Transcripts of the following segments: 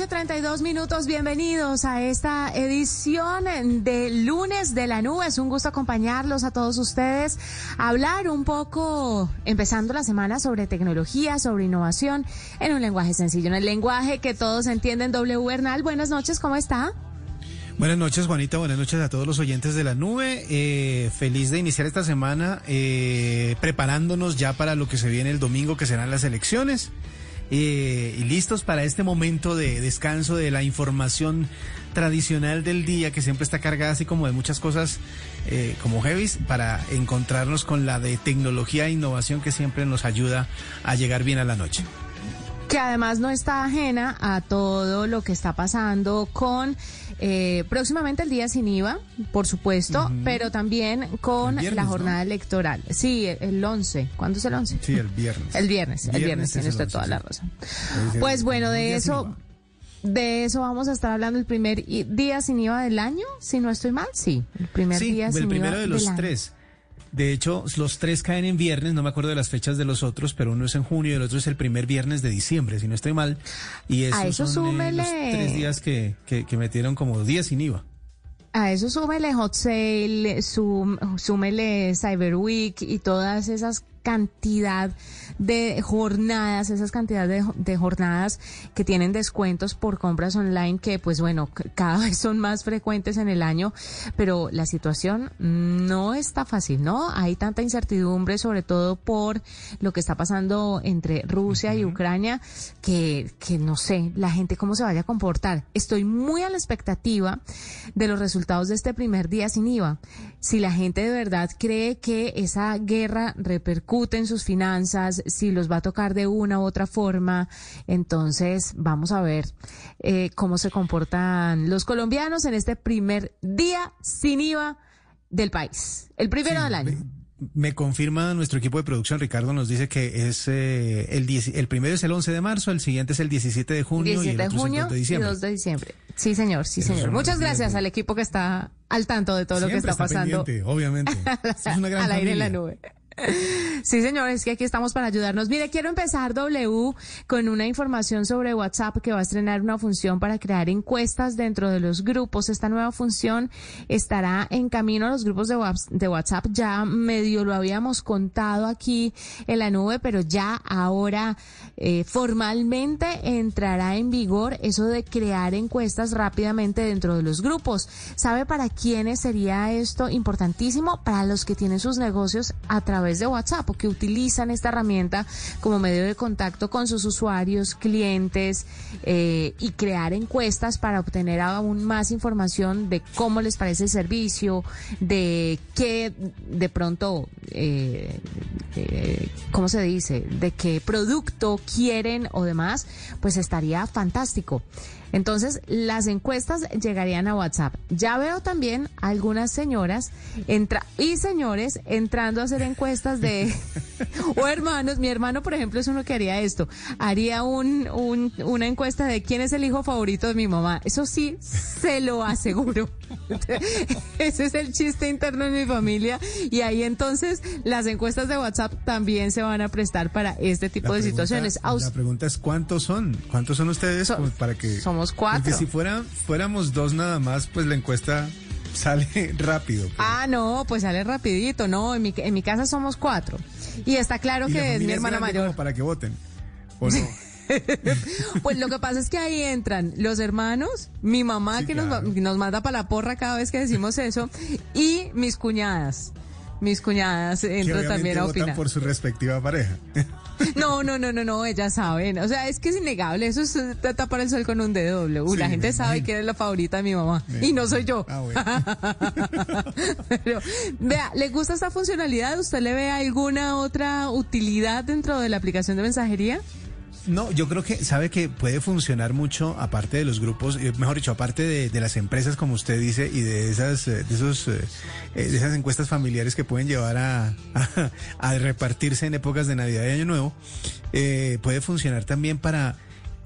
Noche, 32 minutos. Bienvenidos a esta edición de lunes de la nube. Es un gusto acompañarlos a todos ustedes, hablar un poco, empezando la semana, sobre tecnología, sobre innovación, en un lenguaje sencillo, en el lenguaje que todos entienden. W Bernal, buenas noches, ¿cómo está? Buenas noches, Juanita. Buenas noches a todos los oyentes de la nube. Eh, feliz de iniciar esta semana eh, preparándonos ya para lo que se viene el domingo, que serán las elecciones. Eh, y listos para este momento de descanso de la información tradicional del día, que siempre está cargada así como de muchas cosas eh, como heavies, para encontrarnos con la de tecnología e innovación que siempre nos ayuda a llegar bien a la noche. Que además no está ajena a todo lo que está pasando con eh, próximamente el día sin IVA, por supuesto, pero también con El viernes, la ¿no? jornada electoral. Sí, el, el 11. ¿Cuándo es el 11? Sí, el viernes. El viernes, el viernes, tiene el usted 11, toda sí. la razón. Es el- Pues bueno, el de eso, de eso vamos a estar hablando el primer día sin IVA del año, si no estoy mal, sí, el primer Sí, día el sin primero IVA de los del año. De hecho, los tres caen en viernes, no me acuerdo de las fechas de los otros, pero uno es en junio y el otro es el primer viernes de diciembre, si no estoy mal. Y esos A eso son eh, los tres días que, que, que metieron como días sin IVA. A eso súmele Hot Sale, súmele Cyber Week y todas esas cantidad de jornadas, esas cantidades de, de, jornadas que tienen descuentos por compras online que pues bueno, cada vez son más frecuentes en el año, pero la situación no está fácil, ¿no? Hay tanta incertidumbre, sobre todo por lo que está pasando entre Rusia uh -huh. y Ucrania, que, que no sé, la gente cómo se vaya a comportar. Estoy muy a la expectativa de los resultados de este primer día sin IVA. Si la gente de verdad cree que esa guerra repercute en sus finanzas, si los va a tocar de una u otra forma, entonces vamos a ver eh, cómo se comportan los colombianos en este primer día sin IVA del país, el primero sí, del año. Me confirma nuestro equipo de producción, Ricardo nos dice que es eh, el, 10, el primero es el 11 de marzo, el siguiente es el 17 de junio 17 y el otro de junio es el 2 de diciembre. Y 2 de diciembre. Sí, señor, sí, Eso señor. Muchas gracias al equipo que está al tanto de todo Siempre lo que está, pasando. Obviamente. es una gran al aire en la nube. Sí, señor, es que aquí estamos para ayudarnos. Mire, quiero empezar W con una información sobre WhatsApp que va a estrenar una función para crear encuestas dentro de los grupos. Esta nueva función estará en camino a los grupos de WhatsApp. Ya medio lo habíamos contado aquí en la nube, pero ya ahora eh, formalmente entrará en vigor eso de crear encuestas rápidamente dentro de los grupos. ¿Sabe para quiénes sería esto importantísimo? Para los que tienen sus negocios a través de WhatsApp o que utilizan esta herramienta como medio de contacto con sus usuarios, clientes eh, y crear encuestas para obtener aún más información de cómo les parece el servicio, de qué de pronto, eh, eh, ¿cómo se dice? De qué producto quieren o demás, pues estaría fantástico. Entonces, las encuestas llegarían a WhatsApp. Ya veo también algunas señoras entra y señores entrando a hacer encuestas de o hermanos. Mi hermano, por ejemplo, es uno que haría esto. Haría un, un, una encuesta de quién es el hijo favorito de mi mamá. Eso sí, se lo aseguro. Ese es el chiste interno en mi familia. Y ahí entonces las encuestas de WhatsApp también se van a prestar para este tipo La de pregunta- situaciones. La pregunta es ¿cuántos son? ¿Cuántos son ustedes? So- para que somos cuatro. Porque si fuera, fuéramos dos nada más, pues la encuesta sale rápido. pero- Ah, no, pues sale rapidito, no, en mi, en mi casa somos cuatro. Y está claro ¿Y la que es mi hermana mayor. como para que voten. ¿O no? Pues lo que pasa es que ahí entran los hermanos, mi mamá Sí, que claro. nos, nos manda para la porra cada vez que decimos eso, y mis cuñadas. Mis cuñadas que entran también a votan opinar. por su respectiva pareja. No, no, no, no, no, ellas saben. O sea, es que es innegable. Eso es tapar el sol con un dedo doble. Uh, Sí, la gente sabe imagino. que eres la favorita de mi mamá. Y no soy yo. Ah, bueno. Pero, vea, ¿le gusta esta funcionalidad? ¿Usted le ve alguna otra utilidad dentro de la aplicación de mensajería? No, yo creo que sabe que puede funcionar mucho aparte de los grupos, eh, mejor dicho, aparte de, de las empresas como usted dice y de esas eh, de esos eh, de esas encuestas familiares que pueden llevar a, a, a repartirse en épocas de Navidad y Año Nuevo, eh, puede funcionar también para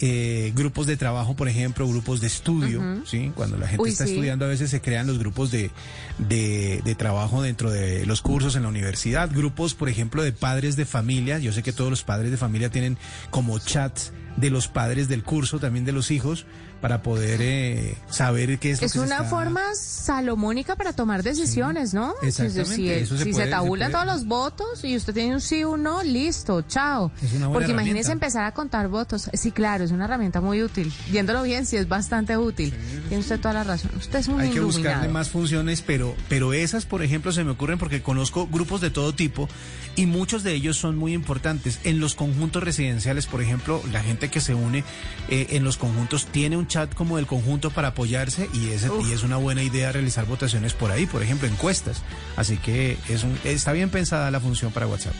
eh, grupos de trabajo, por ejemplo, grupos de estudio, ¿sí? Cuando la gente Uy, está sí. estudiando a veces se crean los grupos de, de, de trabajo dentro de los cursos en la universidad, grupos, por ejemplo, de padres de familia. Yo sé que todos los padres de familia tienen como chats de los padres del curso, también de los hijos, para poder eh, saber qué es lo Es que se una está- forma salomónica para tomar decisiones, ¿no? Exactamente, Si, eso se si puede- se tabulan todos los votos y usted tiene un sí o un no, listo, chao. Es una buena Porque imagínese empezar a contar votos. Sí, claro, es una herramienta muy útil. Viéndolo bien, sí es bastante útil. Tiene usted toda la razón. Usted es un Hay que buscarle más funciones, pero, pero esas, por ejemplo, se me ocurren porque conozco grupos de todo tipo y muchos de ellos son muy importantes. En los conjuntos residenciales, por ejemplo, la gente que se une eh, en los conjuntos tiene un chat como del conjunto para apoyarse y, ese, y es una buena idea realizar votaciones por ahí, por ejemplo, encuestas. Así que es un, está bien pensada la función para WhatsApp.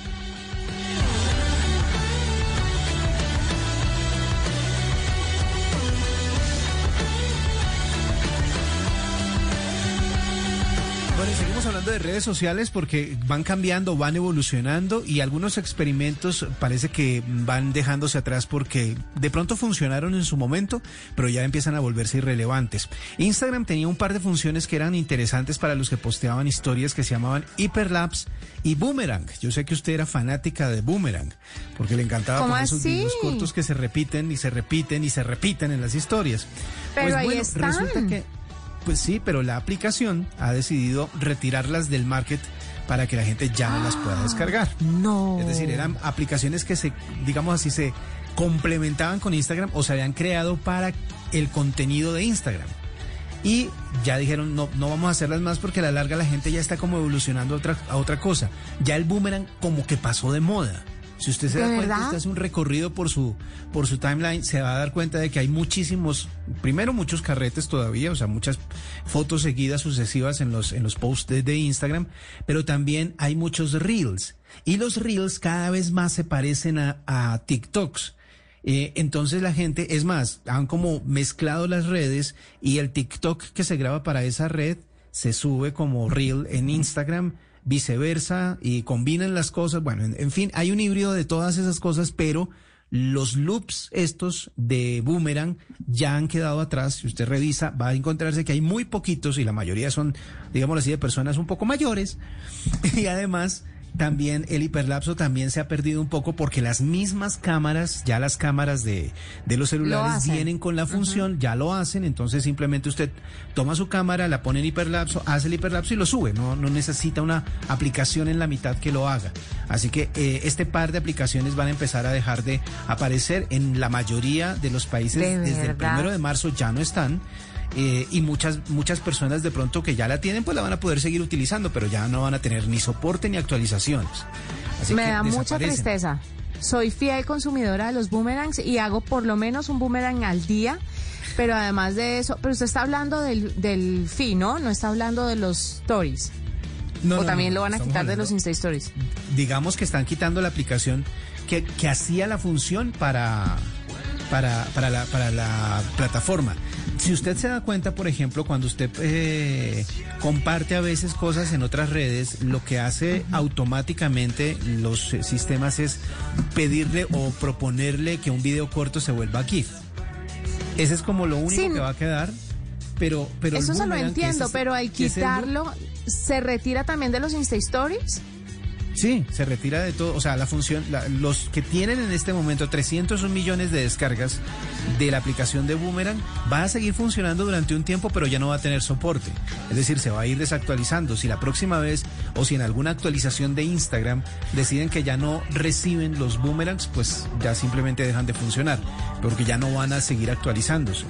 De redes sociales porque van cambiando, van evolucionando y algunos experimentos parece que van dejándose atrás porque de pronto funcionaron en su momento, pero ya empiezan a volverse irrelevantes. Instagram tenía un par de funciones que eran interesantes para los que posteaban historias que se llamaban Hyperlapse y Boomerang. Yo sé que usted era fanática de Boomerang porque le encantaba ¿Cómo poner esos videos cortos que se repiten y se repiten y se repiten en las historias. Pero Pues ahí bueno, están. resulta que pues sí, pero la aplicación ha decidido retirarlas del market para que la gente ya no las pueda descargar. No. Es decir, eran aplicaciones que se, digamos así, se complementaban con Instagram o se habían creado para el contenido de Instagram. Y ya dijeron, no, no vamos a hacerlas más porque a la larga la gente ya está como evolucionando a otra, a otra cosa. Ya el boomerang como que pasó de moda. Si usted se ¿De da cuenta, verdad? usted hace un recorrido por su, por su timeline, se va a dar cuenta de que hay muchísimos, primero muchos carretes todavía, o sea, muchas fotos seguidas sucesivas en los, en los posts de, de Instagram, pero también hay muchos reels. Y los reels cada vez más se parecen a, a TikToks. Eh, entonces la gente, es más, han como mezclado las redes y el TikTok que se graba para esa red se sube como reel en Instagram, viceversa, y combinan las cosas. Bueno, en, en fin, hay un híbrido de todas esas cosas, pero los loops estos de boomerang ya han quedado atrás. Si usted revisa, va a encontrarse que hay muy poquitos y la mayoría son, digámoslo así, de personas un poco mayores. Y además, también el hiperlapso también se ha perdido un poco porque las mismas cámaras, ya las cámaras de, de los celulares vienen con la función, ya lo hacen, entonces simplemente usted toma su cámara, la pone en hiperlapso, hace el hiperlapso y lo sube, no, no necesita una aplicación en la mitad que lo haga. Así que eh, este par de aplicaciones van a empezar a dejar de aparecer en la mayoría de los países ¿De desde el primero de marzo ya no están. Eh, y muchas muchas personas de pronto que ya la tienen pues la van a poder seguir utilizando pero ya no van a tener ni soporte ni actualizaciones Así Me que da mucha tristeza. Soy fiel consumidora de los boomerangs y hago por lo menos un boomerang al día. Pero además de eso, pero usted está hablando del, del fee, ¿no? No está hablando de los stories. No, o no, también no, lo van a quitar de los Insta Stories. digamos que están quitando la aplicación que, que hacía la función para, para, para, la, para la plataforma. Si usted se da cuenta, por ejemplo, cuando usted eh, comparte a veces cosas en otras redes, lo que hace automáticamente los eh, sistemas es pedirle o proponerle que un video corto se vuelva GIF. Ese es como lo único Sí. que va a quedar. Pero, pero Eso se lo entiendo, pero al quitarlo, ¿se retira también de los Insta Stories? Sí, se retira de todo. O sea, la función, la- los que tienen en este momento 301 millones de descargas de la aplicación de Boomerang, va a seguir funcionando durante un tiempo, pero ya no va a tener soporte. Es decir, se va a ir desactualizando. Si la próxima vez o si en alguna actualización de Instagram deciden que ya no reciben los boomerangs, pues ya simplemente dejan de funcionar, porque ya no van a seguir actualizándose.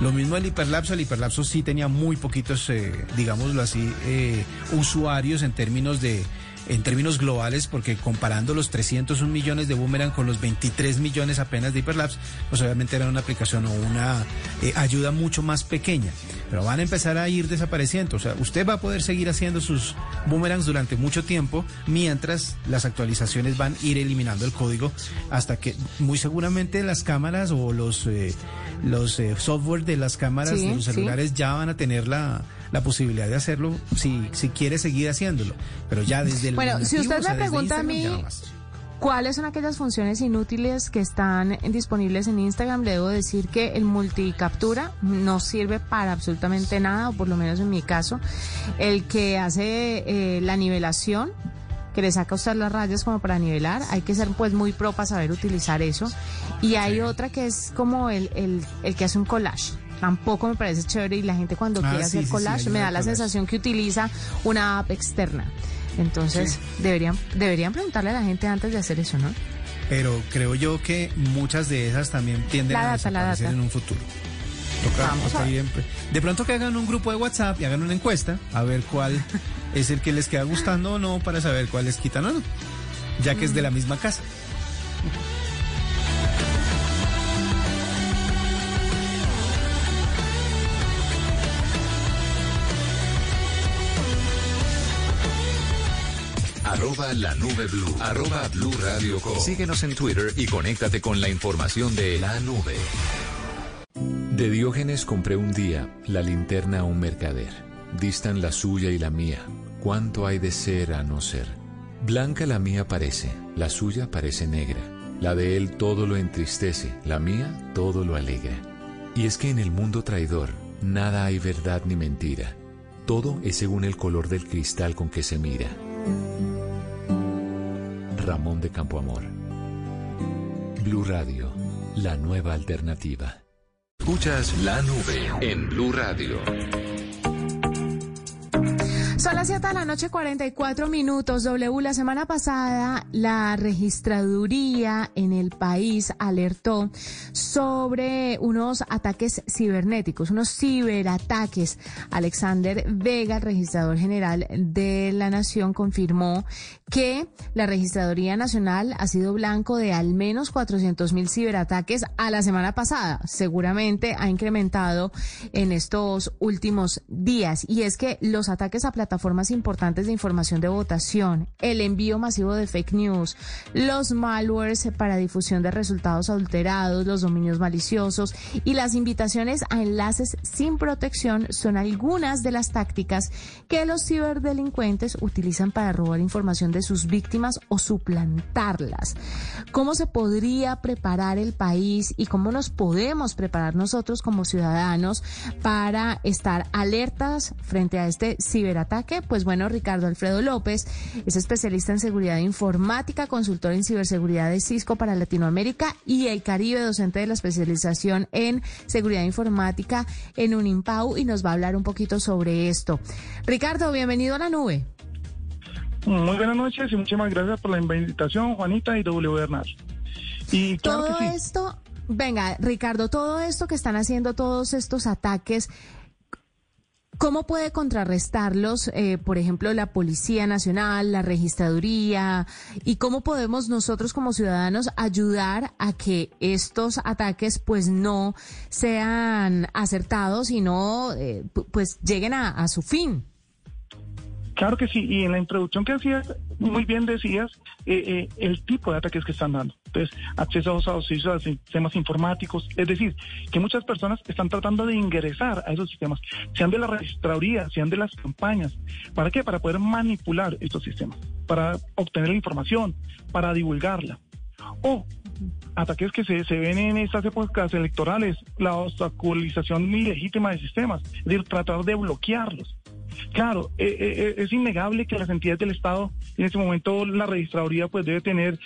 Lo mismo el hiperlapso, el hiperlapso sí tenía muy poquitos, eh, digámoslo así, eh, usuarios en términos de en términos globales, porque comparando los 301 millones de Boomerang con los 23 millones apenas de Hyperlapse, pues obviamente era una aplicación o una eh, ayuda mucho más pequeña. Pero van a empezar a ir desapareciendo. O sea, usted va a poder seguir haciendo sus Boomerangs durante mucho tiempo, mientras las actualizaciones van a ir eliminando el código hasta que muy seguramente las cámaras o los, eh, los eh, software de las cámaras Sí, de los sí. celulares ya van a tener la, la posibilidad de hacerlo si, si quiere seguir haciéndolo. Pero ya desde el Bueno, si usted me pregunta a mí-. ¿Cuáles son aquellas funciones inútiles que están disponibles en Instagram? Le debo decir que el multicaptura no sirve para absolutamente nada, o por lo menos en mi caso. El que hace eh, la nivelación, que le saca a usted las rayas como para nivelar, hay que ser pues muy pro para saber utilizar eso. Y hay otra que es como el, el, el que hace un collage. Tampoco me parece chévere y la gente cuando Ah, quiere sí, hacer sí, sí, collage me da la collage. sensación que utiliza una app externa. Entonces, deberían, deberían preguntarle a la gente antes de hacer eso, ¿no? Pero creo yo que muchas de esas también tienden La a data, la desaparecer data. en un futuro. Toca- Vamos toca a ver. ir en- De pronto que hagan un grupo de WhatsApp y hagan una encuesta a ver cuál es el que les queda gustando o no para saber cuál les quitan o no, ya que es de la misma casa. Arroba la nube blue. Arroba blue radio com. Síguenos en Twitter y conéctate con la información de la nube. De Diógenes compré un día la linterna a un mercader. Distan la suya y la mía. ¿Cuánto hay de ser a no ser? Blanca la mía parece, la suya parece negra. La de él todo lo entristece, la mía todo lo alegra. Y es que en el mundo traidor nada hay verdad ni mentira. Todo es según el color del cristal con que se mira. Ramón de Campoamor. Blue Radio, la nueva alternativa. Escuchas la nube en Blue Radio. Son las 7 de la noche, 44 minutos. W, la semana pasada, la registraduría en el país alertó sobre unos ataques cibernéticos, unos ciberataques. Alexander Vega, el registrador general de la Nación, confirmó que la Registraduría Nacional ha sido blanco de al menos 400 mil ciberataques a la semana pasada. Seguramente ha incrementado en estos últimos días. Y es que los ataques a plataformas importantes de información de votación, el envío masivo de fake news, los malwares para difusión de resultados adulterados, los dominios maliciosos y las invitaciones a enlaces sin protección son algunas de las tácticas que los ciberdelincuentes utilizan para robar información de sus víctimas o suplantarlas. ¿Cómo se podría preparar el país y cómo nos podemos preparar nosotros como ciudadanos para estar alertas frente a este ciberataque? Pues bueno, Ricardo Alfredo López es especialista en seguridad informática, consultor en ciberseguridad de Cisco para Latinoamérica y el Caribe, docente de la especialización en seguridad informática en Unimpau y nos va a hablar un poquito sobre esto. Ricardo, bienvenido a la nube. Muy buenas noches y muchísimas gracias por la invitación, Juanita y W. Bernal. Y todo esto, venga, Ricardo, todo esto que están haciendo, todos estos ataques, ¿Cómo puede contrarrestarlos, eh, por ejemplo, la Policía Nacional, la Registraduría? ¿Y cómo podemos nosotros como ciudadanos ayudar a que estos ataques pues no sean acertados y no eh, pues lleguen a su fin? Claro que sí, y en la introducción que hacías, muy bien decías eh, eh, el tipo de ataques que están dando. Entonces, acceso a los sistemas informáticos, es decir, que muchas personas están tratando de ingresar a esos sistemas, sean de la registraduría, sean de las campañas. ¿Para qué? Para poder manipular estos sistemas, para obtener la información, para divulgarla. O ataques que se, se ven en estas épocas electorales, la obstaculización ilegítima de sistemas, es decir, tratar de bloquearlos. Claro, eh, eh, eh, es innegable que las entidades del Estado, en este momento la registraduría pues debe tener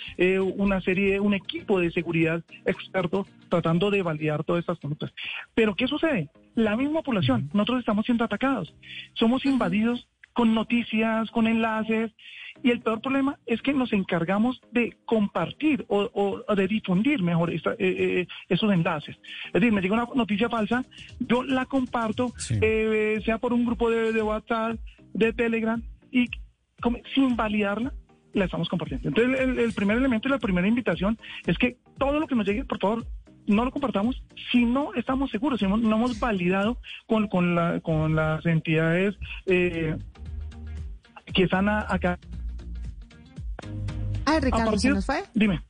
una serie, un equipo de seguridad experto tratando de validar todas estas conductas. Pero ¿qué sucede? La misma población, nosotros estamos siendo atacados, somos invadidos con noticias, con enlaces, y el peor problema es que nos encargamos de compartir o, de difundir mejor esta, eh, eh, esos enlaces. Es decir, me llega una noticia falsa, yo la comparto, eh, sea por un grupo de, WhatsApp, de Telegram, y sin validarla, la estamos compartiendo. Entonces, el, primer elemento y la primera invitación es que todo lo que nos llegue, por favor, no lo compartamos si no estamos seguros, si no, hemos validado con, con, la, con las entidades que están acá Ay, Ricardo, ¿se nos fue? Dime.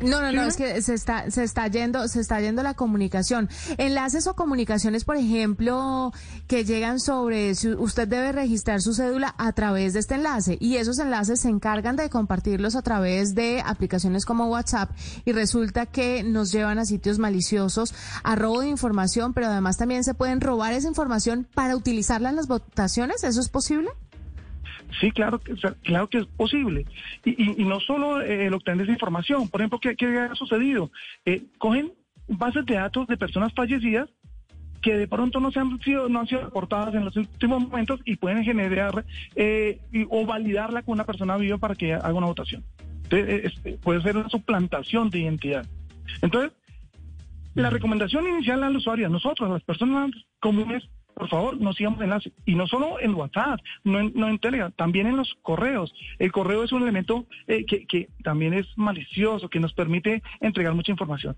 No, no, no, es que se está, se está yendo, se está yendo la comunicación. Enlaces o comunicaciones, por ejemplo, que llegan sobre, si usted debe registrar su cédula a través de este enlace y esos enlaces se encargan de compartirlos a través de aplicaciones como WhatsApp y resulta que nos llevan a sitios maliciosos, a robo de información, pero además también se pueden robar esa información para utilizarla en las votaciones. ¿Eso es posible? Sí, claro, claro que es posible. Y, no solo eh, el obtener esa información. Por ejemplo, ¿qué, ha sucedido? Eh, cogen bases de datos de personas fallecidas que de pronto no se han sido no han sido reportadas en los últimos momentos y pueden generar eh, o validarla con una persona viva para que haga una votación. Entonces, puede ser una suplantación de identidad. Entonces, la recomendación inicial al usuario, a nosotros, a las personas comunes, por favor, no sigamos enlace. Y no solo en WhatsApp, no en, Telegram, también en los correos. El correo es un elemento eh, que, también es malicioso, que nos permite entregar mucha información.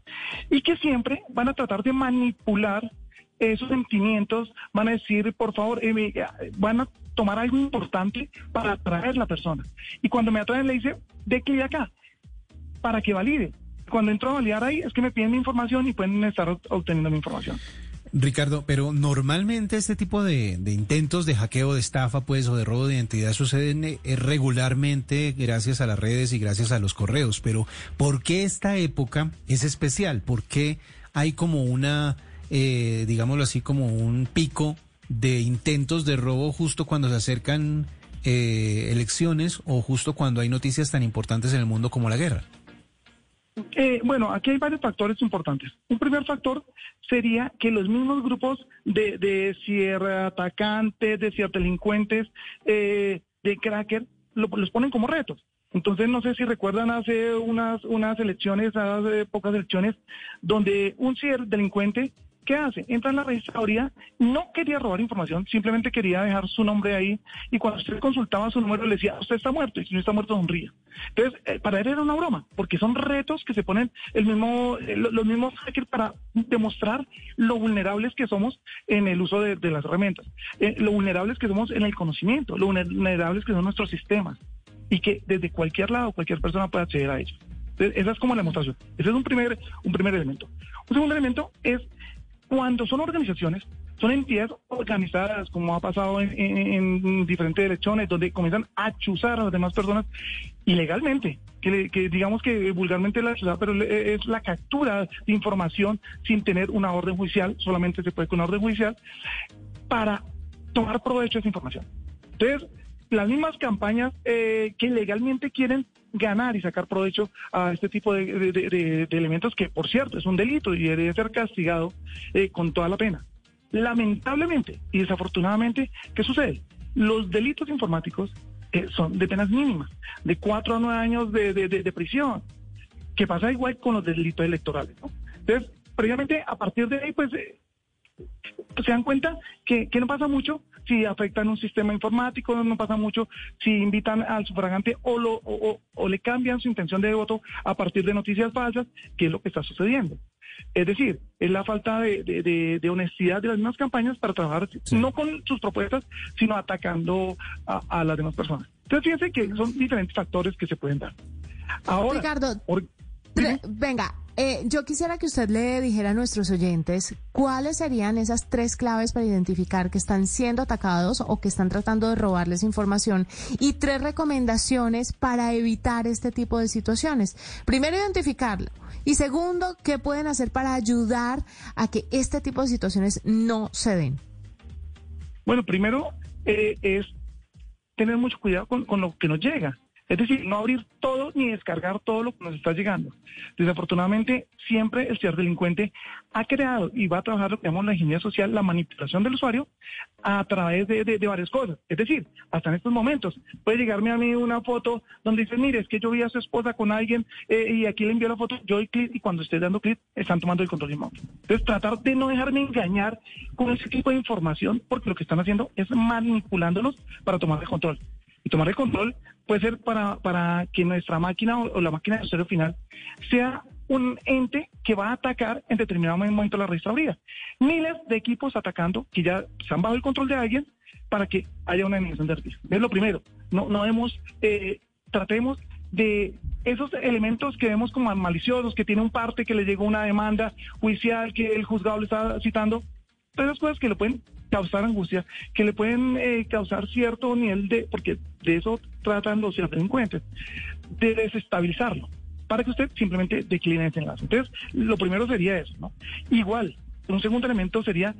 Y que siempre van a tratar de manipular esos sentimientos, van a decir, por favor, eh, van a tomar algo importante para atraer a la persona. Y cuando me atraen, le dice, de clic acá, para que valide. Cuando entro a validar ahí, es que me piden mi información y pueden estar obteniendo mi información. Ricardo, pero normalmente este tipo de, intentos de hackeo, de estafa, pues, o de robo de identidad suceden eh, regularmente gracias a las redes y gracias a los correos. Pero, ¿por qué esta época es especial? ¿Por qué hay como una, eh, digámoslo así, como un pico de intentos de robo justo cuando se acercan eh, elecciones o justo cuando hay noticias tan importantes en el mundo como la guerra? Eh, bueno, aquí hay varios factores importantes. Un primer factor sería que los mismos grupos de, de ciberatacantes, de ciberdelincuentes, eh, de cracker, lo- los ponen como retos. Entonces, no sé si recuerdan hace unas, unas elecciones, hace pocas elecciones, donde un ciberdelincuente, ¿qué hace? Entra en la registraduría, no quería robar información, simplemente quería dejar su nombre ahí, y cuando usted consultaba su número le decía, usted está muerto, y si no está muerto, sonría. Entonces, eh, para él era una broma, porque son retos que se ponen eh, lo- los mismos hackers para demostrar lo vulnerables que somos en el uso de, de las herramientas, eh, lo vulnerables que somos en el conocimiento, lo vulnerables que son nuestros sistemas, y que desde cualquier lado cualquier persona puede acceder a ellos. Entonces, esa es como la demostración. Ese es un primer, un primer elemento. Un segundo elemento es cuando son organizaciones, son entidades organizadas, como ha pasado en, en- en diferentes elecciones, donde comienzan a chuzar a las demás personas ilegalmente, que, le- que digamos que vulgarmente la chuzada, pero es la captura de información sin tener una orden judicial, solamente se puede con una orden judicial, para tomar provecho de esa información. Entonces, las mismas campañas eh, que legalmente quieren ganar y sacar provecho a este tipo de, de- de- elementos que, por cierto, es un delito y debe ser castigado eh, con toda la pena. Lamentablemente y desafortunadamente, ¿qué sucede? Los delitos informáticos eh, son de penas mínimas, de cuatro a nueve años de, prisión, que pasa igual con los delitos electorales. ¿no? Entonces, previamente, a partir de ahí, pues eh, se dan cuenta que, que no pasa mucho si afectan un sistema informático, no pasa mucho si invitan al sufragante o, lo, o, o- o le cambian su intención de voto a partir de noticias falsas, que es lo que está sucediendo. Es decir, es la falta de, de- de- de honestidad de las mismas campañas para trabajar no con sus propuestas, sino atacando a, a las demás personas. Entonces, fíjense que son diferentes factores que se pueden dar. Ahora, Ricardo, por- Venga, eh, yo quisiera que usted le dijera a nuestros oyentes cuáles serían esas tres claves para identificar que están siendo atacados o que están tratando de robarles información y tres recomendaciones para evitar este tipo de situaciones. Primero, identificarlo. Y segundo, ¿qué pueden hacer para ayudar a que este tipo de situaciones no se den? Bueno, primero eh, es tener mucho cuidado con, con lo que nos llega. Es decir, no abrir todo ni descargar todo lo que nos está llegando. Desafortunadamente, siempre el ciberdelincuente ha creado y va a trabajar lo que llamamos la ingeniería social, la manipulación del usuario a través de, de- varias cosas. Es decir, hasta en estos momentos puede llegarme a mí una foto donde dice, mire, es que yo vi a su esposa con alguien eh, y aquí le envió la foto, yo doy clic y cuando esté dando clic están tomando el control remoto. Entonces, tratar de no dejarme engañar con ese tipo de información porque lo que están haciendo es manipulándonos para tomar el control. Y tomar el control puede ser para, para que nuestra máquina o, la máquina de usuario final sea un ente que va a atacar en determinado momento la registraduría. Miles de equipos atacando que ya se han bajo el control de alguien para que haya una eliminación de servicio. Es lo primero. No, no hemos, eh, tratemos de esos elementos que vemos como maliciosos, que tiene un parte que le llegó una demanda judicial que el juzgado le está citando, todas esas cosas que le pueden causar angustia, que le pueden eh, causar cierto nivel de, porque de eso tratan los delincuentes, de desestabilizarlo, para que usted simplemente decline ese enlace. Entonces, lo primero sería eso, ¿no? Igual, un segundo elemento sería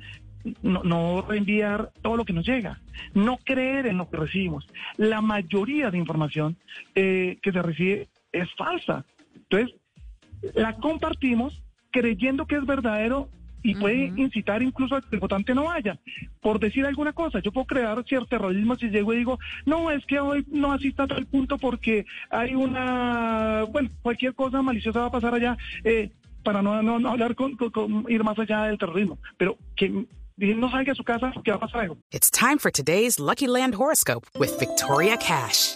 no, no reenviar todo lo que nos llega, no creer en lo que recibimos. La mayoría de información eh, que se recibe es falsa. Entonces, la compartimos creyendo que es verdadero y puede incitar incluso a que el votante no vaya. Por decir alguna cosa, yo puedo crear cierto terrorismo si llego y digo, no, es que hoy no asista a tal punto porque hay una, bueno, cualquier cosa maliciosa va a pasar allá, eh, para no, no, no hablar con, con- con ir más allá del terrorismo, pero que no salga a su casa porque va a pasar algo. It's time for today's Lucky Land horoscope with Victoria Cash.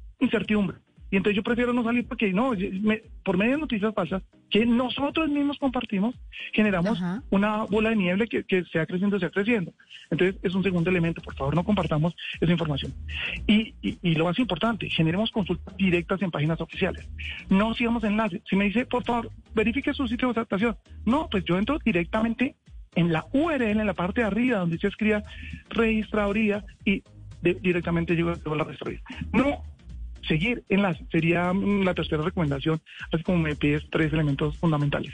incertidumbre. Y entonces yo prefiero no salir porque no, me- por medio de noticias falsas que nosotros mismos compartimos, generamos Ajá. una bola de nieve que, que sea creciendo, sea creciendo. Entonces es un segundo elemento, por favor no compartamos esa información. Y, y, y lo más importante, generemos consultas directas en páginas oficiales. No sigamos enlaces. Si me dice, por favor, verifique su sitio de votación. No, pues yo entro directamente en la URL, en la parte de arriba, donde se escriba registraduría y de- directamente llego a la registraduría. No seguir enlaces sería mm, la tercera recomendación, así como me pides tres elementos fundamentales.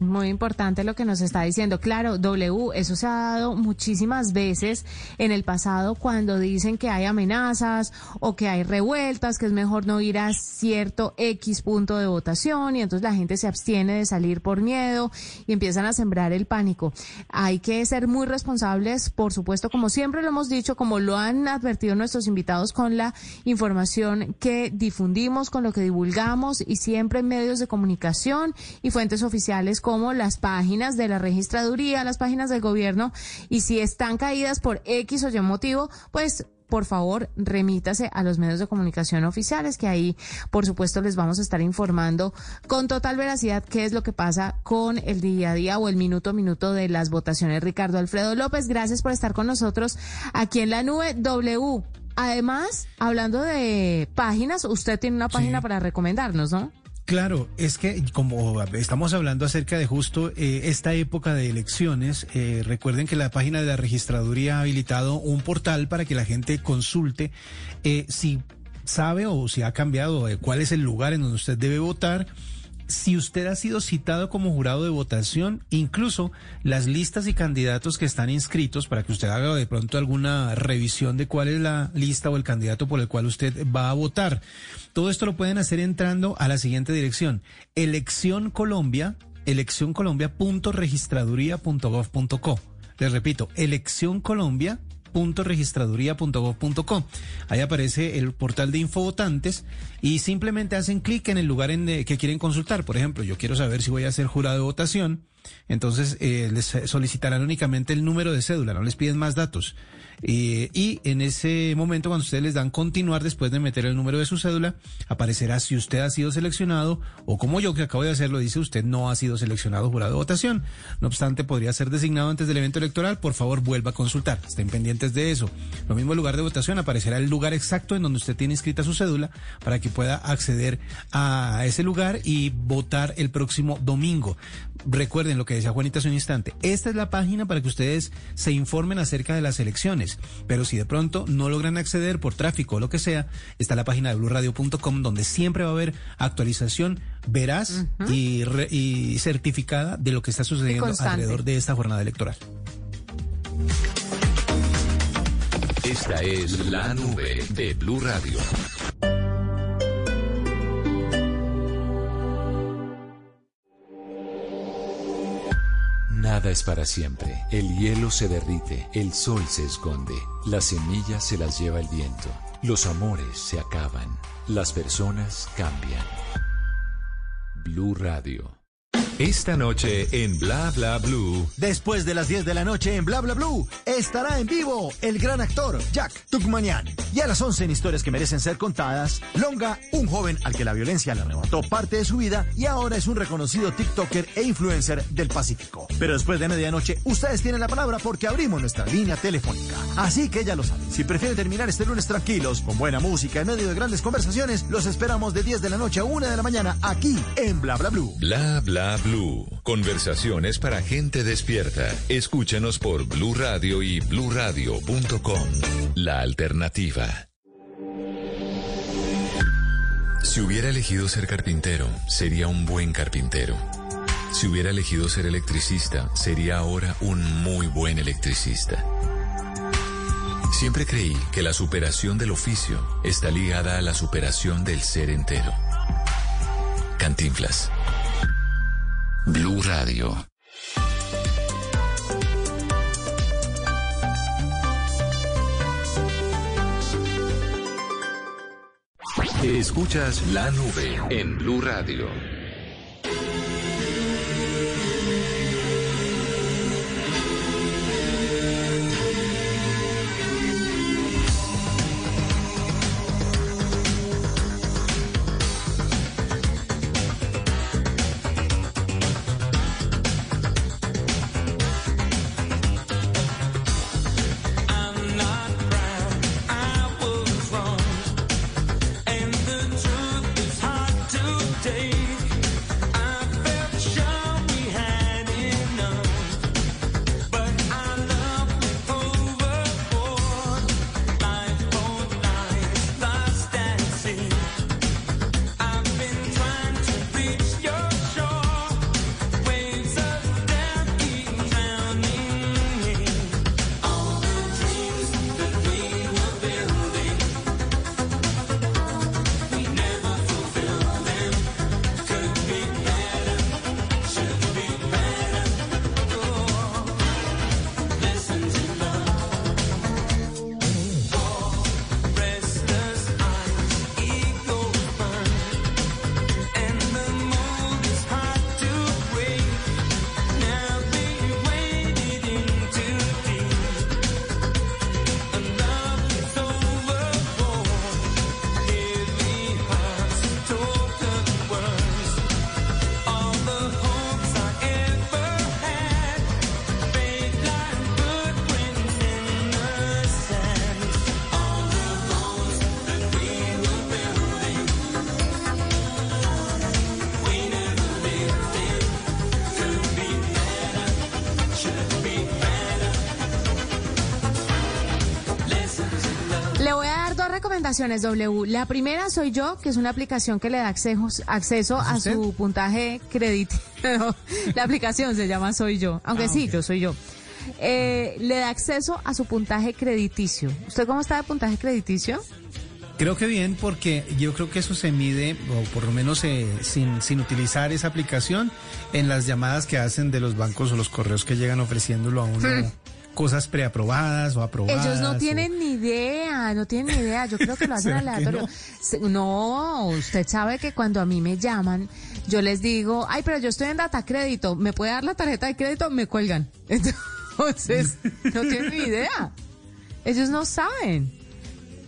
Muy importante lo que nos está diciendo. Claro, W, eso se ha dado muchísimas veces en el pasado cuando dicen que hay amenazas o que hay revueltas, que es mejor no ir a cierto X punto de votación y entonces la gente se abstiene de salir por miedo y empiezan a sembrar el pánico. Hay que ser muy responsables, por supuesto, como siempre lo hemos dicho, como lo han advertido nuestros invitados con la información que difundimos, con lo que divulgamos y siempre en medios de comunicación y fuentes oficiales como las páginas de la registraduría, las páginas del gobierno y si están caídas por X o Y motivo, pues por favor, remítase a los medios de comunicación oficiales, que ahí, por supuesto, les vamos a estar informando con total veracidad qué es lo que pasa con el día a día o el minuto a minuto de las votaciones. Ricardo Alfredo López, gracias por estar con nosotros aquí en la nube W. Además, hablando de páginas, usted tiene una página Sí. para recomendarnos, ¿no? Claro, es que como estamos hablando acerca de justo eh, esta época de elecciones, eh, recuerden que la página de la registraduría ha habilitado un portal para que la gente consulte eh, si sabe o si ha cambiado eh, cuál es el lugar en donde usted debe votar. Si usted ha sido citado como jurado de votación, incluso las listas y candidatos que están inscritos para que usted haga de pronto alguna revisión de cuál es la lista o el candidato por el cual usted va a votar. Todo esto lo pueden hacer entrando a la siguiente dirección. Elección Colombia. Les repito, elección Colombia registraduría.gov.co. Ahí aparece el portal de infovotantes y simplemente hacen clic en el lugar en de- que quieren consultar. Por ejemplo, yo quiero saber si voy a ser jurado de votación. Entonces eh, les solicitarán únicamente el número de cédula, no les piden más datos. Eh, y en ese momento, cuando ustedes les dan continuar después de meter el número de su cédula, aparecerá si usted ha sido seleccionado o como yo que acabo de hacerlo, dice usted no ha sido seleccionado jurado de votación. No obstante, podría ser designado antes del evento electoral. Por favor, vuelva a consultar. Estén pendientes de eso. Lo mismo el lugar de votación, aparecerá el lugar exacto en donde usted tiene inscrita su cédula para que pueda acceder a ese lugar y votar el próximo domingo. Recuerden lo que decía Juanita hace un instante. Esta es la página para que ustedes se informen acerca de las elecciones. Pero si de pronto no logran acceder por tráfico o lo que sea, está la página de blurradio.com donde siempre va a haber actualización veraz y, re- y certificada de lo que está sucediendo alrededor de esta jornada electoral. Esta es la nube de Blue Radio. Nada es para siempre. El hielo se derrite, el sol se esconde, las semillas se las lleva el viento, los amores se acaban, las personas cambian. Blue Radio. Esta noche en Bla Bla Blue. Después de las 10 de la noche en Bla Bla Blue, estará en vivo el gran actor Jack Tugmanian. Y a las 11 en historias que merecen ser contadas, Longa, un joven al que la violencia le arrebató parte de su vida y ahora es un reconocido TikToker e influencer del Pacífico. Pero después de medianoche, ustedes tienen la palabra porque abrimos nuestra línea telefónica. Así que ya lo saben, si prefieren terminar este lunes tranquilos, con buena música en medio de grandes conversaciones, los esperamos de 10 de la noche a 1 de la mañana aquí en Bla Bla Blue. Bla Bla Blue. Conversaciones para gente despierta. Escúchenos por Blue Radio y bluradio.com. La alternativa. Si hubiera elegido ser carpintero, sería un buen carpintero. Si hubiera elegido ser electricista, sería ahora un muy buen electricista. Siempre creí que la superación del oficio está ligada a la superación del ser entero. Cantinflas. Blue Radio. Escuchas la nube en Blue Radio. Recomendaciones, W. La primera soy yo, que es una aplicación que le da acceso, acceso a usted? su puntaje crédito. la aplicación se llama Soy yo, aunque Ah, sí, yo soy yo. Eh, le da acceso a su puntaje crediticio. ¿Usted cómo está de puntaje crediticio? Creo que bien, porque yo creo que eso se mide, o por lo menos eh, sin, sin utilizar esa aplicación, en las llamadas que hacen de los bancos o los correos que llegan ofreciéndolo a uno cosas preaprobadas o aprobadas. Ellos no o- tienen ni idea, no tienen ni idea. Yo creo que lo hacen ¿Será que aleatorio. no? No, usted sabe que cuando a mí me llaman, yo les digo, ay, pero yo estoy en data crédito, ¿me puede dar la tarjeta de crédito? Me cuelgan. Entonces, no tienen ni idea. Ellos no saben.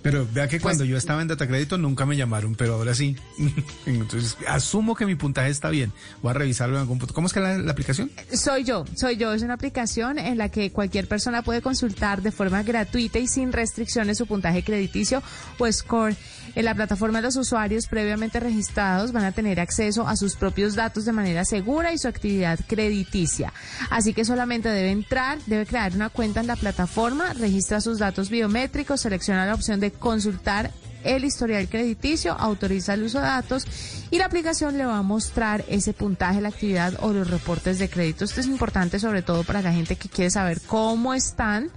Pero vea que cuando Pues- yo estaba en Datacrédito nunca me llamaron, pero ahora sí. Entonces, asumo que mi puntaje está bien. Voy a revisarlo en algún punto. ¿Cómo es que la, la aplicación? Soy yo, soy yo. Es una aplicación en la que cualquier persona puede consultar de forma gratuita y sin restricciones su puntaje crediticio o score. En la plataforma los usuarios previamente registrados van a tener acceso a sus propios datos de manera segura y su actividad crediticia. Así que solamente debe entrar, debe crear una cuenta en la plataforma, registra sus datos biométricos, selecciona la opción de consultar el historial crediticio, autoriza el uso de datos y la aplicación le va a mostrar ese puntaje, la actividad o los reportes de crédito. Esto es importante sobre todo para la gente que quiere saber cómo están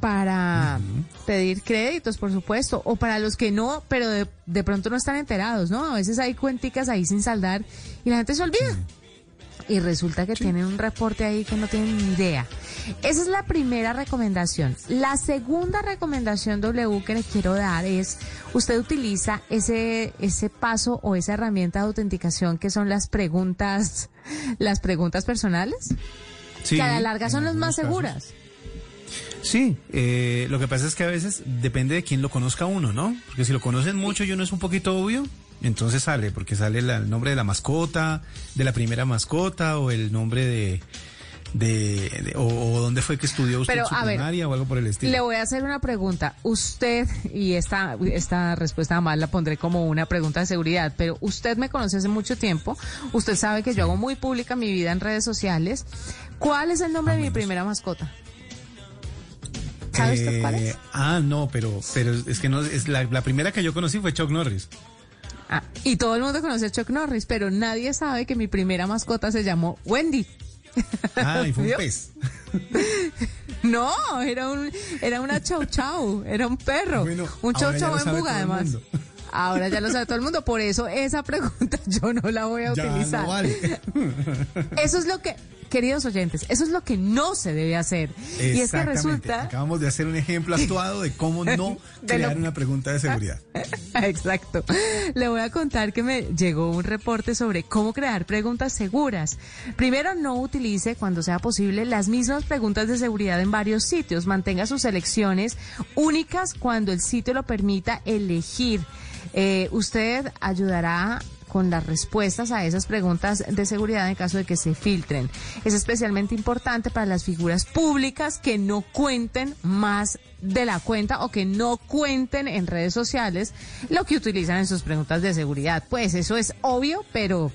para pedir créditos, por supuesto, o para los que no, pero de, de pronto no están enterados, ¿no? A veces hay cuenticas ahí sin saldar y la gente se olvida. Y resulta que tienen un reporte ahí que no tienen ni idea. Esa es la primera recomendación. La segunda recomendación W que le quiero dar es, usted utiliza ese, ese paso o esa herramienta de autenticación que son las preguntas, las preguntas personales, Sí, que a la larga son las más casos. seguras. Sí, eh, lo que pasa es que a veces depende de quién lo conozca uno, ¿no? Porque si lo conocen mucho y uno es un poquito obvio, entonces sale, porque sale la- el nombre de la mascota, de la primera mascota, o el nombre de... de, de- o, o dónde fue que estudió usted Pero, su primaria o algo por el estilo. Le voy a hacer una pregunta. Usted, y esta, esta respuesta más la pondré como una pregunta de seguridad, pero usted me conoce hace mucho tiempo. Usted sabe que yo hago muy pública mi vida en redes sociales. ¿Cuál es el nombre de mi primera mascota? ¿Sabe usted cuál Eh, es? Ah, no, pero, pero es que no, es la, la primera que yo conocí fue Chuck Norris. Ah, y todo el mundo conoce a Chuck Norris, pero nadie sabe que mi primera mascota se llamó Wendy. Ah, y fue un pez. No, era un, era una chau chau, era un perro, Bueno, un chau chau en buga además. Ahora ya lo sabe todo el mundo, por eso esa pregunta yo no la voy a Ya utilizar. no vale. Eso es lo que, queridos oyentes, eso es lo que no se debe hacer. Y es que resulta, Acabamos de hacer un ejemplo actuado de cómo no De crear lo- una pregunta de seguridad. Exacto. Le voy a contar que me llegó un reporte sobre cómo crear preguntas seguras. Primero, no utilice, cuando sea posible, las mismas preguntas de seguridad en varios sitios. Mantenga sus selecciones únicas cuando el sitio lo permita elegir. Eh, usted ayudará con las respuestas a esas preguntas de seguridad en caso de que se filtren. Es especialmente importante para las figuras públicas que no cuenten más de la cuenta o que no cuenten en redes sociales lo que utilizan en sus preguntas de seguridad. Pues eso es obvio, pero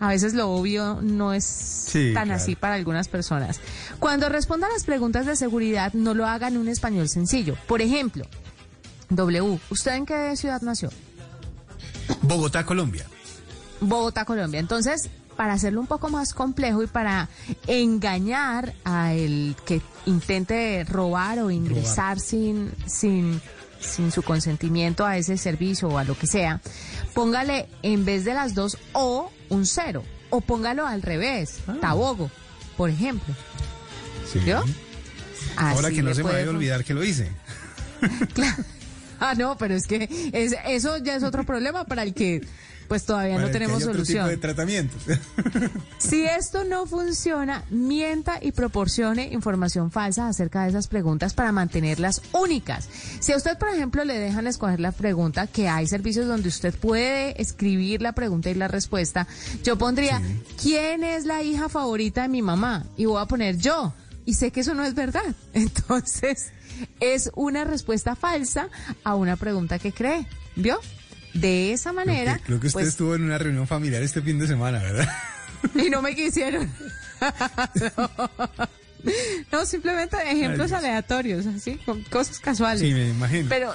a veces lo obvio no es Sí, tan claro. así para algunas personas. Cuando respondan las preguntas de seguridad, no lo hagan en un español sencillo. Por ejemplo, W, ¿usted en qué ciudad nació? Bogotá, Colombia. Bogotá, Colombia. Entonces, para hacerlo un poco más complejo y para engañar a el que intente robar o ingresar sin, sin, sin su consentimiento a ese servicio o a lo que sea, póngale en vez de las dos o un cero. O póngalo al revés, tabogo, por ejemplo. Sí. ¿Vio? Ahora que no se me vaya a olvidar que lo hice. Ah, no, pero es que es, eso ya es otro problema para el que pues todavía Para no que tenemos otro solución. tipo de tratamientos. Si esto no funciona, mienta y proporcione información falsa acerca de esas preguntas para mantenerlas únicas. Si a usted, por ejemplo, le dejan escoger la pregunta, que hay servicios donde usted puede escribir la pregunta y la respuesta, yo pondría, ¿quién es la hija favorita de mi mamá? Y voy a poner yo. Y sé que eso no es verdad. Entonces, es una respuesta falsa a una pregunta que cree. ¿Vio? De esa manera. Creo que, creo que usted pues, estuvo en una reunión familiar este fin de semana, ¿verdad? y no me quisieron. No, simplemente ejemplos aleatorios, así, con cosas casuales. Sí, me imagino. Pero,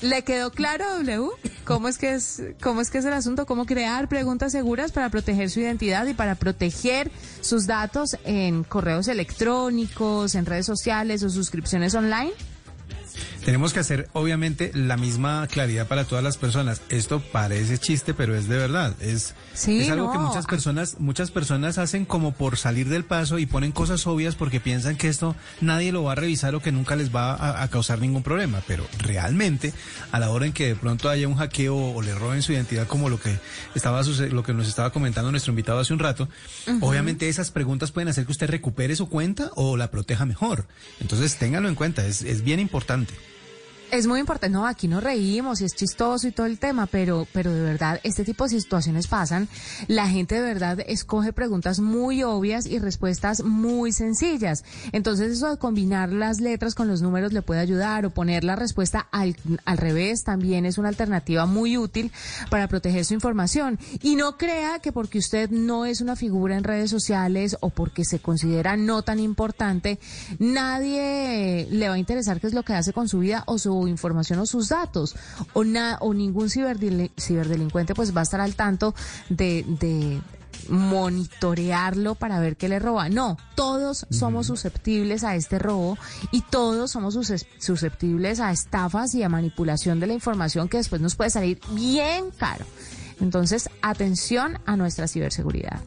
¿le quedó claro a W cómo es que es, cómo es que es el asunto? ¿Cómo crear preguntas seguras para proteger su identidad y para proteger sus datos en correos electrónicos, en redes sociales o suscripciones online? Tenemos que hacer, obviamente, la misma claridad para todas las personas. Esto parece chiste, pero es de verdad. Es, Sí, es algo que muchas personas, muchas personas hacen como por salir del paso y ponen cosas obvias porque piensan que esto nadie lo va a revisar o que nunca les va a, a causar ningún problema. Pero realmente, a la hora en que de pronto haya un hackeo o le roben su identidad, como lo que estaba lo que nos estaba comentando nuestro invitado hace un rato, obviamente esas preguntas pueden hacer que usted recupere su cuenta o la proteja mejor. Entonces, téngalo en cuenta, es, es bien importante. importante. Es muy importante, no, aquí nos reímos y es chistoso y todo el tema, pero, pero de verdad, este tipo de situaciones pasan. La gente de verdad escoge preguntas muy obvias y respuestas muy sencillas. Entonces, eso de combinar las letras con los números le puede ayudar o poner la respuesta al, al revés también es una alternativa muy útil para proteger su información. Y no crea que porque usted no es una figura en redes sociales o porque se considera no tan importante, nadie le va a interesar qué es lo que hace con su vida o su información o sus datos. O, na- o ningún ciberdelincuente pues va a estar al tanto de... de monitorearlo para ver qué le roba. No, todos somos susceptibles a este robo y todos somos sus- susceptibles a estafas y a manipulación de la información que después nos puede salir bien caro. Entonces, atención a nuestra ciberseguridad.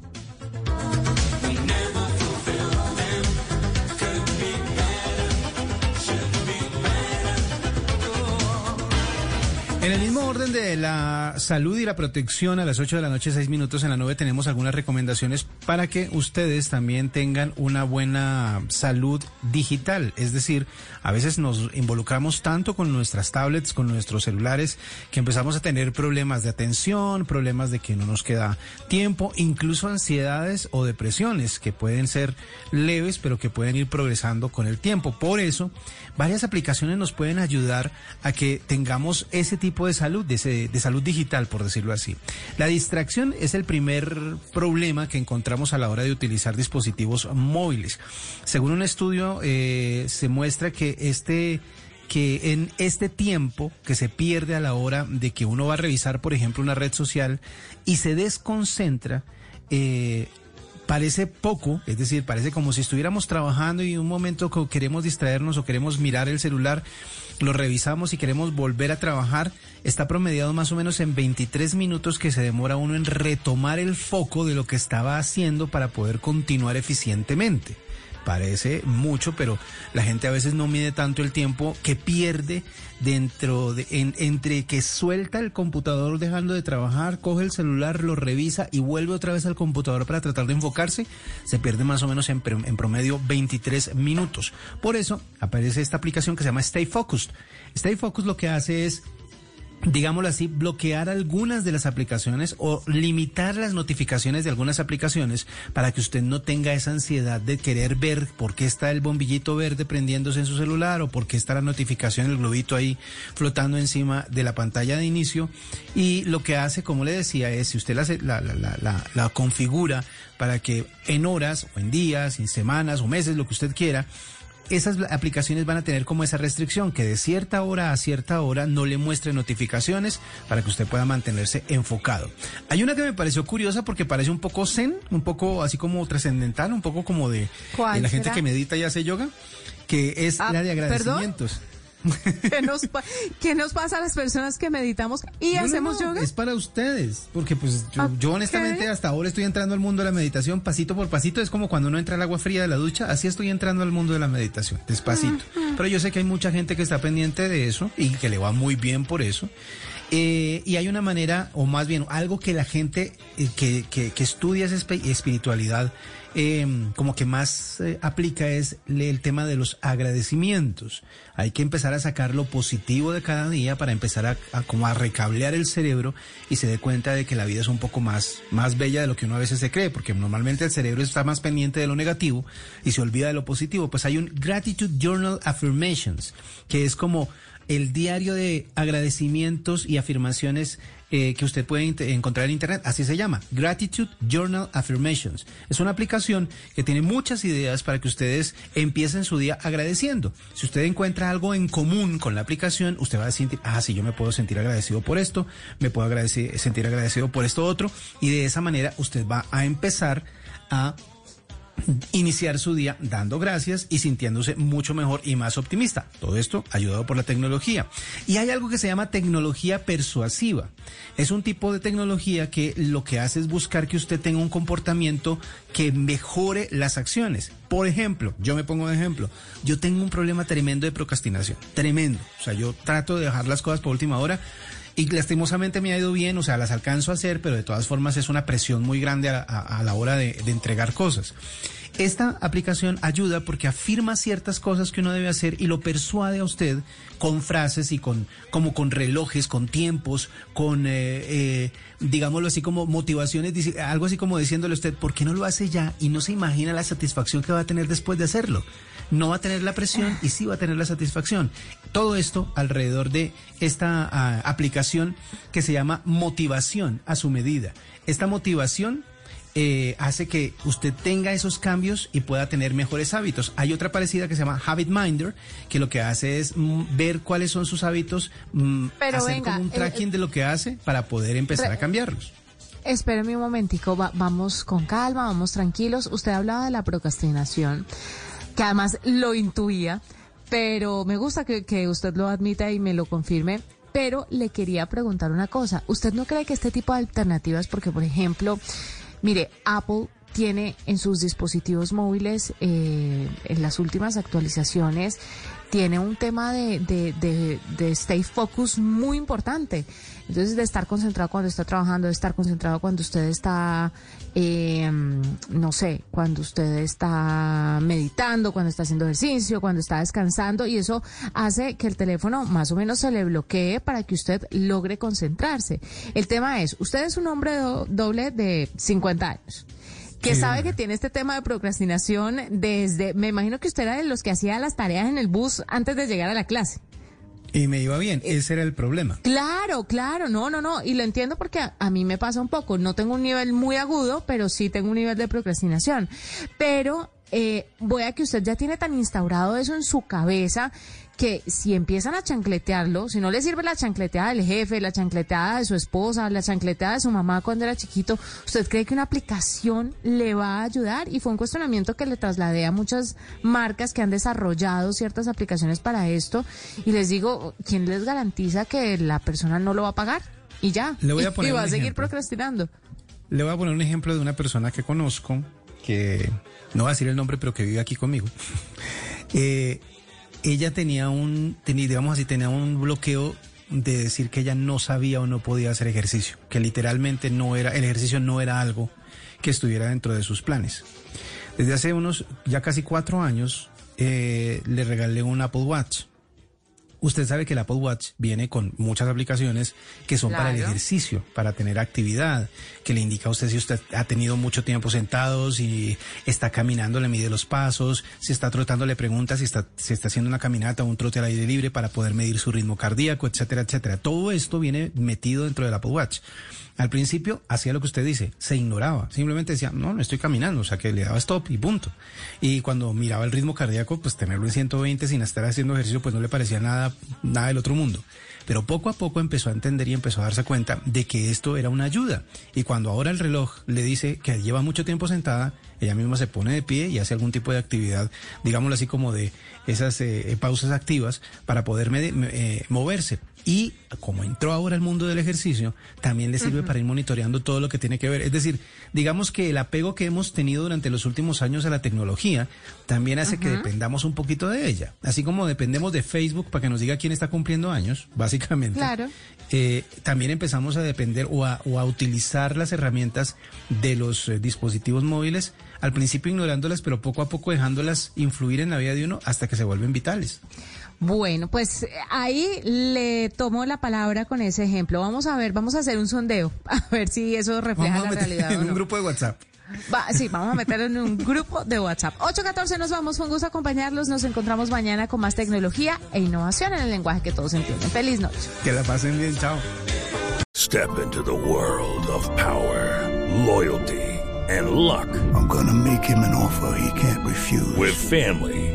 En el mismo orden de la salud y la protección, a las 8 de la noche, 6 minutos en la 9, tenemos algunas recomendaciones para que ustedes también tengan una buena salud digital. Es decir, a veces nos involucramos tanto con nuestras tablets, con nuestros celulares, que empezamos a tener problemas de atención, problemas de que no nos queda tiempo, incluso ansiedades o depresiones que pueden ser leves, pero que pueden ir progresando con el tiempo. Por eso, varias aplicaciones nos pueden ayudar a que tengamos ese tipo de salud, de, de salud digital, por decirlo así. La distracción es el primer problema que encontramos a la hora de utilizar dispositivos móviles. Según un estudio, eh, se muestra que este que en este tiempo que se pierde a la hora de que uno va a revisar, por ejemplo, una red social y se desconcentra, eh, parece poco, es decir, parece como si estuviéramos trabajando y en un momento que queremos distraernos o queremos mirar el celular, lo revisamos y queremos volver a trabajar, está promediado más o menos en 23 minutos que se demora uno en retomar el foco de lo que estaba haciendo para poder continuar eficientemente. Parece mucho, pero la gente a veces no mide tanto el tiempo que pierde dentro de en- entre que suelta el computador dejando de trabajar, coge el celular, lo revisa y vuelve otra vez al computador para tratar de enfocarse, se pierde más o menos en promedio 23 minutos. Por eso aparece esta aplicación que se llama Stay Focused. Stay Focused lo que hace es digámoslo así, bloquear algunas de las aplicaciones o limitar las notificaciones de algunas aplicaciones para que usted no tenga esa ansiedad de querer ver por qué está el bombillito verde prendiéndose en su celular o por qué está la notificación, el globito ahí flotando encima de la pantalla de inicio. Y lo que hace, como le decía, es si usted la, la, la- la configura para que en horas o en días, en semanas o meses, lo que usted quiera, esas aplicaciones van a tener como esa restricción que de cierta hora a cierta hora no le muestre notificaciones para que usted pueda mantenerse enfocado. Hay una que me pareció curiosa porque parece un poco zen, un poco así como trascendental, un poco como de, ¿Cuál de la gente será? que medita y hace yoga, que es Ah, la de ¿perdón? ¿Qué nos, pa- qué nos pasa a las personas que meditamos y No, hacemos no, yoga? Es para ustedes, porque pues yo, yo honestamente hasta ahora estoy entrando al mundo de la meditación pasito por pasito, es como cuando uno entra al agua fría de la ducha, así estoy entrando al mundo de la meditación, despacito. Pero yo sé que hay mucha gente que está pendiente de eso y que le va muy bien por eso. Eh, y hay una manera, o más bien algo que la gente eh, que, que, que estudia esa espiritualidad eh, como que más eh, aplica es el tema de los agradecimientos. Hay que empezar a sacar lo positivo de cada día para empezar a, a como a recablear el cerebro y se dé cuenta de que la vida es un poco más, más bella de lo que uno a veces se cree, porque normalmente el cerebro está más pendiente de lo negativo y se olvida de lo positivo. Pues hay un Gratitude Journal Affirmations, que es como el diario de agradecimientos y afirmaciones eh, que usted puede encontrar en Internet. Así se llama, Gratitude Journal Affirmations. Es una aplicación que tiene muchas ideas para que ustedes empiecen su día agradeciendo. Si usted encuentra algo en común con la aplicación, usted va a sentir, ah, sí, yo me puedo sentir agradecido por esto, me puedo agradeci- sentir agradecido por esto otro, y de esa manera usted va a empezar a iniciar su día dando gracias y sintiéndose mucho mejor y más optimista. Todo esto ayudado por la tecnología. Y hay algo que se llama tecnología persuasiva. Es un tipo de tecnología que lo que hace es buscar que usted tenga un comportamiento que mejore las acciones. Por ejemplo, yo me pongo de ejemplo, yo tengo un problema tremendo de procrastinación, tremendo. O sea, yo trato de dejar las cosas por última hora y lastimosamente me ha ido bien, o sea, las alcanzo a hacer, pero de todas formas es una presión muy grande a, a- a la hora de, de entregar cosas. Esta aplicación ayuda porque afirma ciertas cosas que uno debe hacer y lo persuade a usted con frases y con como con relojes, con tiempos, con eh, eh, digámoslo así como motivaciones, algo así como diciéndole a usted por qué no lo hace ya y no se imagina la satisfacción que va a tener después de hacerlo. No va a tener la presión y sí va a tener la satisfacción. Todo esto alrededor de esta ah, aplicación que se llama motivación a su medida. Esta motivación eh, hace que usted tenga esos cambios y pueda tener mejores hábitos. Hay otra parecida que se llama Habit Minder, que lo que hace es mm, ver cuáles son sus hábitos, mm, Pero hacer venga, como un eh, tracking de lo que hace para poder empezar a cambiarlos. Espéreme un momentico, va- vamos con calma, vamos tranquilos. Usted hablaba de la procrastinación, que además lo intuía, pero me gusta que, usted lo admita y me lo confirme. Pero le quería preguntar una cosa. ¿Usted no cree que este tipo de alternativas, porque por ejemplo, mire, Apple tiene en sus dispositivos móviles, eh, en las últimas actualizaciones, tiene un tema de, de, de, de stay focus muy importante. Entonces, de estar concentrado cuando está trabajando, de estar concentrado cuando usted está, eh, no sé, cuando usted está meditando, cuando está haciendo ejercicio, cuando está descansando, y eso hace que el teléfono más o menos se le bloquee para que usted logre concentrarse. El tema es, usted es un hombre do- doble de 50 años que Sí, sabe que tiene este tema de procrastinación desde, me imagino que usted era de los que hacía las tareas en el bus antes de llegar a la clase. Y me iba bien, Eh, ese era el problema. Claro, claro, no, no, no, y lo entiendo porque a, a mí me pasa un poco, no tengo un nivel muy agudo, pero sí tengo un nivel de procrastinación. Pero eh, voy a que usted ya tiene tan instaurado eso en su cabeza que si empiezan a chancletearlo, si no le sirve la chancleteada del jefe, la chancleteada de su esposa, la chancleteada de su mamá cuando era chiquito, ¿usted cree que una aplicación le va a ayudar? Y fue un cuestionamiento que le trasladé a muchas marcas que han desarrollado ciertas aplicaciones para esto y les digo, ¿quién les garantiza que la persona no lo va a pagar? Y ya. Le voy a poner y va a seguir ejemplo. procrastinando. Le voy a poner un ejemplo de una persona que conozco, que no va a decir el nombre, pero que vive aquí conmigo. Eh, ella tenía un, digamos así, tenía un bloqueo de decir que ella no sabía o no podía hacer ejercicio, que literalmente no era, el ejercicio no era algo que estuviera dentro de sus planes. Desde hace unos, ya casi cuatro años, eh, le regalé un Apple Watch. Usted sabe que el Apple Watch viene con muchas aplicaciones que son para el ejercicio, para tener actividad, que le indica a usted si usted ha tenido mucho tiempo sentado, si está caminando, le mide los pasos, si está trotando, le pregunta si está, si está haciendo una caminata o un trote al aire libre para poder medir su ritmo cardíaco, etcétera, etcétera. Todo esto viene metido dentro del Apple Watch. Al principio hacía lo que usted dice, se ignoraba, simplemente decía, no, no estoy caminando, o sea que le daba stop y punto. Y cuando miraba el ritmo cardíaco, pues tenerlo en 120 sin estar haciendo ejercicio, pues no le parecía nada, nada del otro mundo. Pero poco a poco empezó a entender y empezó a darse cuenta de que esto era una ayuda. Y cuando ahora el reloj le dice que lleva mucho tiempo sentada, ella misma se pone de pie y hace algún tipo de actividad, digámoslo así como de esas eh, eh, pausas activas para poder eh, moverse. Y como entró ahora al mundo del ejercicio, también le sirve para ir monitoreando todo lo que tiene que ver. Es decir, digamos que el apego que hemos tenido durante los últimos años a la tecnología también hace que dependamos un poquito de ella. Así como dependemos de Facebook para que nos diga quién está cumpliendo años, básicamente. Claro. eh, también empezamos a depender o a, o a utilizar las herramientas de los eh, dispositivos móviles, al principio ignorándolas, pero poco a poco dejándolas influir en la vida de uno hasta que se vuelven vitales. Bueno, pues eh, ahí le tomo la palabra con ese ejemplo. Vamos a ver, vamos a hacer un sondeo, a ver si eso refleja Vamos a la meter realidad. en o un no. grupo de WhatsApp. Va, sí, vamos a meter en un grupo de WhatsApp. 814 nos vamos, fue un gusto acompañarlos. Nos encontramos mañana con más tecnología e innovación en el lenguaje que todos entienden. Feliz noche. Que la pasen bien, chao. Step into the world of power, loyalty, and luck. I'm gonna make him an offer he can't refuse. With family,